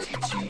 teach you.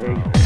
Hey,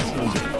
放弃。